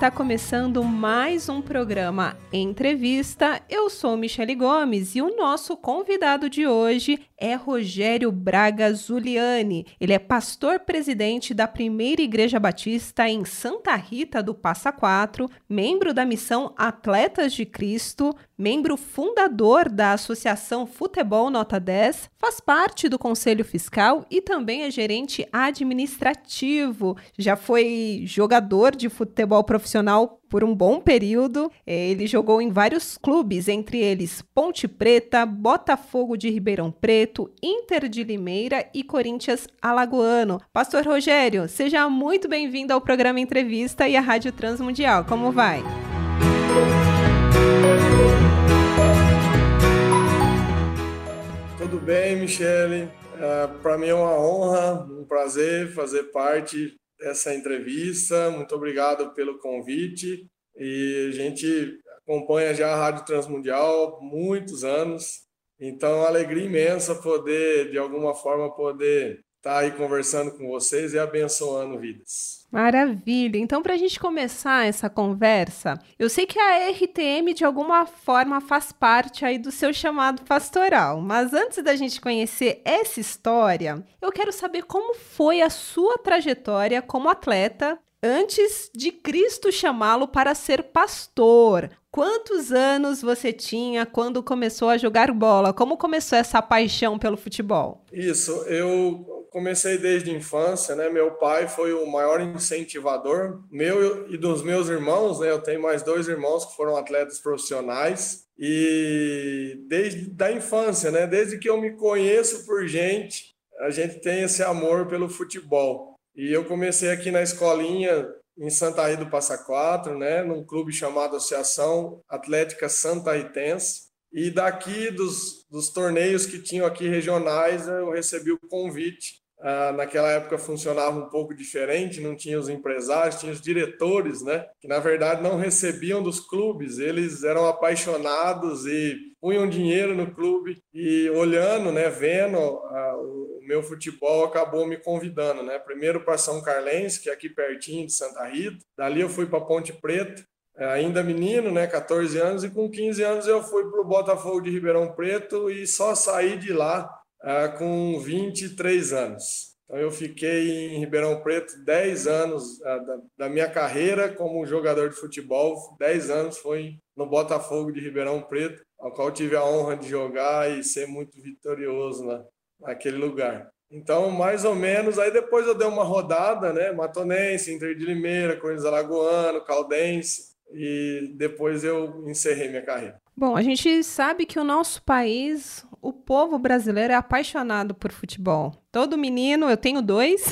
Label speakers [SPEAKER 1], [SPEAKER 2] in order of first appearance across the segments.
[SPEAKER 1] Está começando mais um programa Entrevista. Eu sou Michele Gomes e o nosso convidado de hoje é Rogério Braga Zuliani. Ele é pastor presidente da Primeira Igreja Batista em Santa Rita do Passa Quatro, membro da missão Atletas de Cristo, membro fundador da Associação Futebol Nota 10, faz parte do Conselho Fiscal e também é gerente administrativo. Já foi jogador de futebol profissional por um bom período. É, ele jogou em vários clubes, entre eles Ponte Preta, Botafogo de Ribeirão Preto, Inter de Limeira e Corinthians Alagoano. Pastor Rogério, seja muito bem-vindo ao programa Entrevista e à Rádio Transmundial. Como vai?
[SPEAKER 2] Tudo bem, Michele? Uh, Para mim é uma honra, um prazer fazer parte essa entrevista. Muito obrigado pelo convite. E a gente acompanha já a Rádio Transmundial há muitos anos. Então, é alegria imensa poder, de alguma forma, poder estar aí conversando com vocês e abençoando vidas.
[SPEAKER 1] Maravilha! Então, para a gente começar essa conversa, eu sei que a RTM de alguma forma faz parte aí do seu chamado pastoral, mas antes da gente conhecer essa história, eu quero saber como foi a sua trajetória como atleta antes de Cristo chamá-lo para ser pastor. Quantos anos você tinha quando começou a jogar bola? Como começou essa paixão pelo futebol?
[SPEAKER 2] Isso, eu comecei desde a infância, né? Meu pai foi o maior incentivador, meu e dos meus irmãos, né? Eu tenho mais dois irmãos que foram atletas profissionais e desde da infância, né? Desde que eu me conheço por gente, a gente tem esse amor pelo futebol. E eu comecei aqui na escolinha em Santa Rita do Passa Quatro, né? Num clube chamado Associação Atlética Santa Ritense. E daqui dos, dos torneios que tinham aqui regionais, eu recebi o convite ah, naquela época funcionava um pouco diferente, não tinha os empresários, tinha os diretores, né? Que na verdade não recebiam dos clubes, eles eram apaixonados e punham dinheiro no clube. E olhando, né, vendo ah, o meu futebol, acabou me convidando, né? Primeiro para São Carlense, que é aqui pertinho de Santa Rita, dali eu fui para Ponte Preta, eh, ainda menino, né, 14 anos, e com 15 anos eu fui para o Botafogo de Ribeirão Preto e só saí de lá ah, com 23 anos. Então, eu fiquei em Ribeirão Preto 10 anos ah, da, minha carreira como jogador de futebol. 10 anos foi no Botafogo de Ribeirão Preto, ao qual tive a honra de jogar e ser muito vitorioso na, naquele lugar. Então, mais ou menos, aí depois eu dei uma rodada, né? Matonense, Inter de Limeira, Corinthians Alagoano, Caldense, e depois eu encerrei minha carreira.
[SPEAKER 1] Bom, a gente sabe que o nosso país, o povo brasileiro é apaixonado por futebol. Todo menino, eu tenho dois,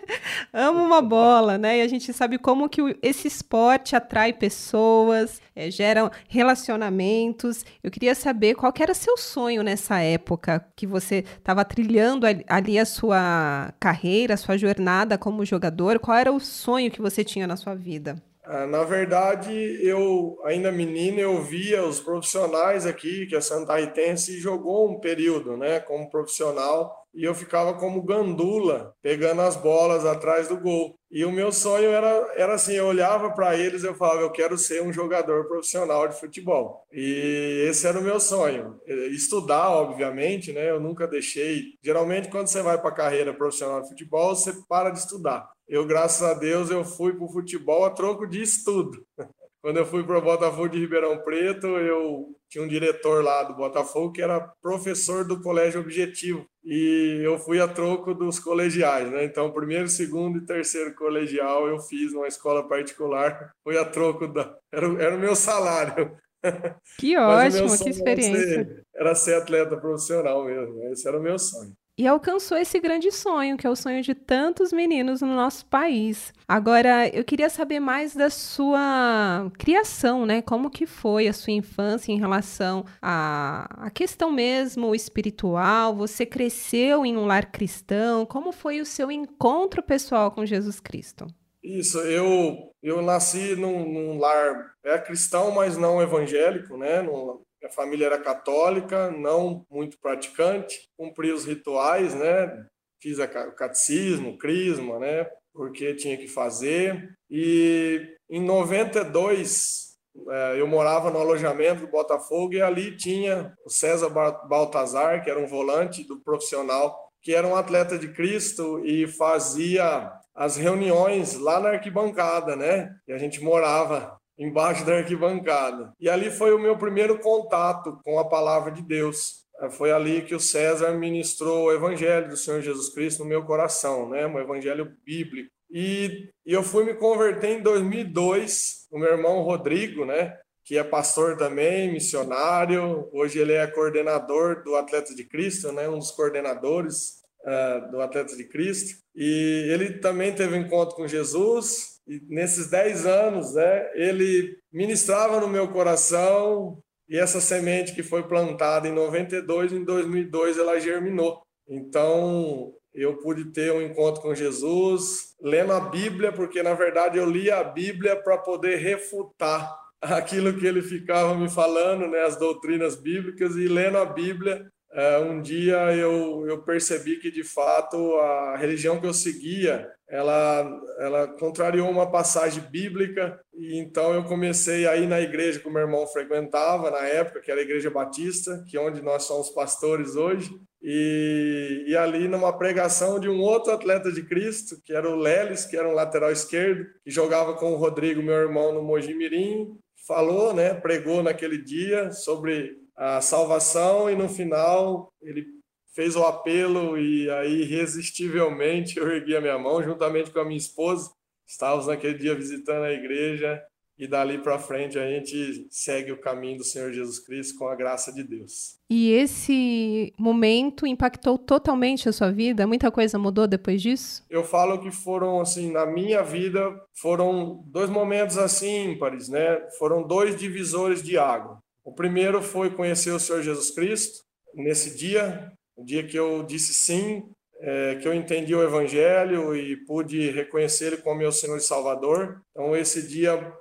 [SPEAKER 1] ama uma bola, né? E a gente sabe como que esse esporte atrai pessoas, é, gera relacionamentos. Eu queria saber qual que era seu sonho nessa época que você estava trilhando ali a sua carreira, a sua jornada como jogador. Qual era o sonho que você tinha na sua vida?
[SPEAKER 2] Ah, na verdade, eu, ainda menino, eu via os profissionais aqui, que a Santa Ritense jogou um período, né, como profissional, e eu ficava como gandula, pegando as bolas atrás do gol. E o meu sonho era, era assim, eu olhava para eles eu falava, eu quero ser um jogador profissional de futebol. E esse era o meu sonho. Estudar, obviamente, né? Eu nunca deixei. Geralmente, quando você vai para a carreira profissional de futebol, você para de estudar. Eu, graças a Deus, eu fui para o futebol a troco de estudo. Quando eu fui para o Botafogo de Ribeirão Preto, eu tinha um diretor lá do Botafogo que era professor do Colégio Objetivo. E eu fui a troco dos colegiais, né? Então, primeiro, segundo e terceiro colegial eu fiz numa escola particular. Fui a troco da. Era, era o meu salário.
[SPEAKER 1] Que ótimo, que experiência.
[SPEAKER 2] Era ser, era ser atleta profissional mesmo. Esse era o meu sonho
[SPEAKER 1] e alcançou esse grande sonho, que é o sonho de tantos meninos no nosso país. Agora, eu queria saber mais da sua criação, né? Como que foi a sua infância em relação à, à questão mesmo espiritual? Você cresceu em um lar cristão? Como foi o seu encontro pessoal com Jesus Cristo?
[SPEAKER 2] Isso, eu, eu nasci num, num lar é cristão, mas não evangélico, né? Num, minha família era católica, não muito praticante, cumpri os rituais, né? Fiz o catecismo, o crisma, né? Porque tinha que fazer. E em 92, é, eu morava no alojamento do Botafogo e ali tinha o César Baltazar, que era um volante do profissional, que era um atleta de Cristo e fazia as reuniões lá na arquibancada, né? E a gente morava embaixo da arquibancada. E ali foi o meu primeiro contato com a palavra de Deus. É, foi ali que o César ministrou o evangelho do Senhor Jesus Cristo no meu coração, né? Um evangelho bíblico. E eu fui me converter em 2002, o meu irmão Rodrigo, né? Que é pastor também, missionário. Hoje ele é coordenador do Atleta de Cristo, né? Um dos coordenadores uh, do Atleta de Cristo. E ele também teve um encontro com Jesus, e nesses 10 anos, né, ele ministrava no meu coração e essa semente que foi plantada em 92, em 2002 ela germinou. Então, eu pude ter um encontro com Jesus, lendo a Bíblia, porque na verdade eu li a Bíblia para poder refutar aquilo que ele ficava me falando, né, as doutrinas bíblicas, e lendo a Bíblia, é, um dia eu, eu percebi que de fato a religião que eu seguia ela, ela contrariou uma passagem bíblica e então eu comecei a ir na igreja que o meu irmão frequentava na época, que era a Igreja Batista, que é onde nós somos pastores hoje, e, e ali numa pregação de um outro atleta de Cristo, que era o Lelis, que era um lateral esquerdo, que jogava com o Rodrigo, meu irmão, no Mojimirim, falou, né, pregou naquele dia sobre a salvação e no final ele fez o apelo e aí irresistivelmente eu ergui a minha mão juntamente com a minha esposa. Estávamos naquele dia visitando a igreja e dali para frente a gente segue o caminho do Senhor Jesus Cristo com a graça de Deus.
[SPEAKER 1] E esse momento impactou totalmente a sua vida? Muita coisa mudou depois disso?
[SPEAKER 2] Eu falo que foram assim, na minha vida, foram dois momentos assim ímpares, né? Foram dois divisores de água. O primeiro foi conhecer o Senhor Jesus Cristo. Nesse dia, o dia que eu disse sim, é, que eu entendi o Evangelho e pude reconhecer Ele como meu Senhor e Salvador. Então esse dia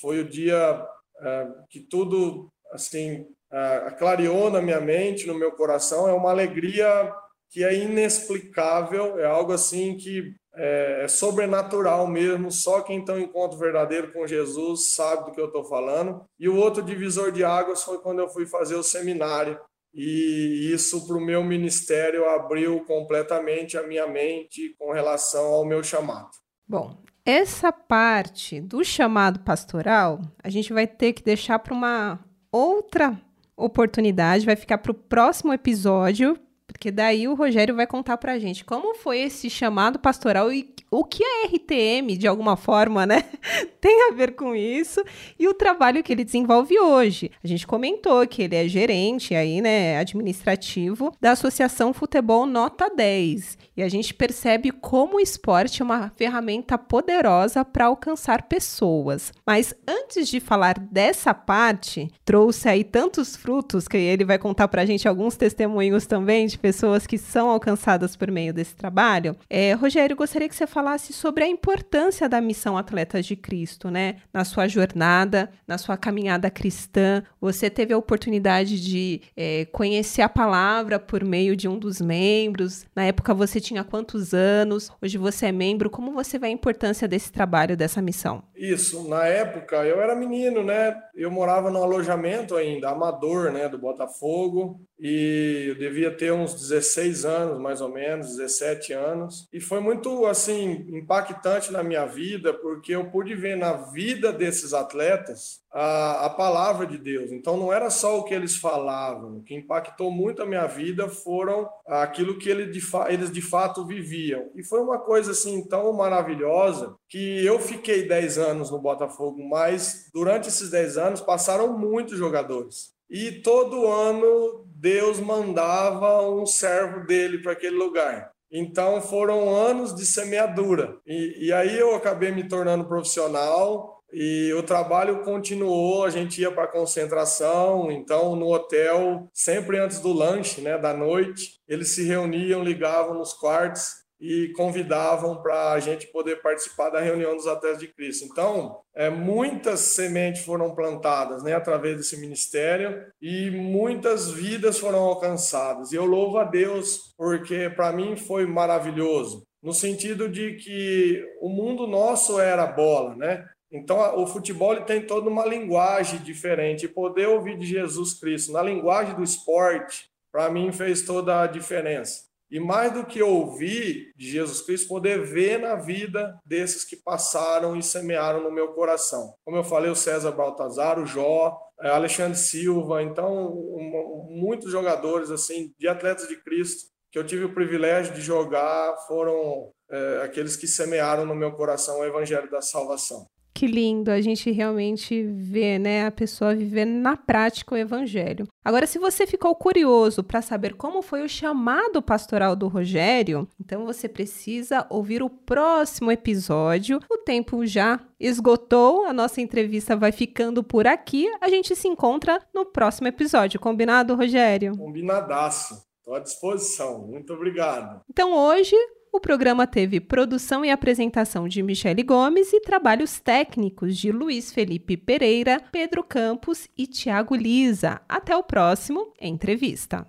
[SPEAKER 2] foi o dia é, que tudo assim é, clareou na minha mente, no meu coração. É uma alegria que é inexplicável, é algo assim que é, é sobrenatural mesmo. Só quem tem um encontro verdadeiro com Jesus sabe do que eu estou falando. E o outro divisor de águas foi quando eu fui fazer o seminário e isso para o meu ministério abriu completamente a minha mente com relação ao meu chamado.
[SPEAKER 1] Bom, essa parte do chamado pastoral a gente vai ter que deixar para uma outra oportunidade, vai ficar para o próximo episódio, porque daí o Rogério vai contar para a gente como foi esse chamado pastoral e o que a RTM, de alguma forma, né, tem a ver com isso e o trabalho que ele desenvolve hoje. A gente comentou que ele é gerente aí, né, administrativo da Associação Futebol Nota 10. E a gente percebe como o esporte é uma ferramenta poderosa para alcançar pessoas. Mas antes de falar dessa parte, trouxe aí tantos frutos que ele vai contar para a gente alguns testemunhos também de pessoas que são alcançadas por meio desse trabalho. É, Rogério, gostaria que você falasse sobre a importância da missão Atletas de Cristo, né? Na sua jornada, na sua caminhada cristã, você teve a oportunidade de é, conhecer a palavra por meio de um dos membros. Na época você tinha quantos anos? Hoje você é membro. Como você vê a importância desse trabalho, dessa missão?
[SPEAKER 2] Isso, na época eu era menino, né? Eu morava no alojamento ainda, amador, né, do Botafogo, e eu devia ter uns 16 anos, mais ou menos, 17 anos. E foi muito, assim, impactante na minha vida, porque eu pude ver na vida desses atletas a, a palavra de Deus. Então não era só o que eles falavam, o que impactou muito a minha vida foram aquilo que ele de eles de fato viviam. E foi uma coisa assim tão maravilhosa que eu fiquei 10 anos no Botafogo, mas durante esses 10 anos passaram muitos jogadores. E todo ano Deus mandava um servo dele para aquele lugar. Então foram anos de semeadura. E, e aí eu acabei me tornando profissional, e o trabalho continuou, a gente ia para concentração, então no hotel, sempre antes do lanche, né, da noite, eles se reuniam, ligavam nos quartos e convidavam para a gente poder participar da reunião dos atletas de Cristo. Então, é, muitas sementes foram plantadas né, através desse ministério e muitas vidas foram alcançadas. E eu louvo a Deus porque para mim foi maravilhoso, no sentido de que o mundo nosso era bola, né? Então, o futebol tem toda uma linguagem diferente. E poder ouvir de Jesus Cristo na linguagem do esporte, para mim, fez toda a diferença. E mais do que ouvir de Jesus Cristo, poder ver na vida desses que passaram e semearam no meu coração. Como eu falei, o César Baltazar, o Jó, é, Alexandre Silva, então, um, muitos jogadores, assim, de atletas de Cristo, que eu tive o privilégio de jogar, foram é, aqueles que semearam no meu coração o evangelho da salvação.
[SPEAKER 1] Que lindo a gente realmente ver, né, a pessoa viver na prática o evangelho. Agora, se você ficou curioso para saber como foi o chamado pastoral do Rogério, então você precisa ouvir o próximo episódio. O tempo já esgotou, a nossa entrevista vai ficando por aqui. A gente se encontra no próximo episódio. Combinado, Rogério?
[SPEAKER 2] Combinadaço. Estou à disposição. Muito obrigado.
[SPEAKER 1] Então, hoje o programa teve produção e apresentação de Michele Gomes e trabalhos técnicos de Luiz Felipe Pereira, Pedro Campos e Tiago Lisa. Até o próximo Entrevista.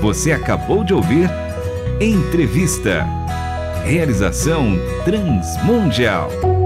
[SPEAKER 3] Você acabou de ouvir Entrevista. Realização Transmundial.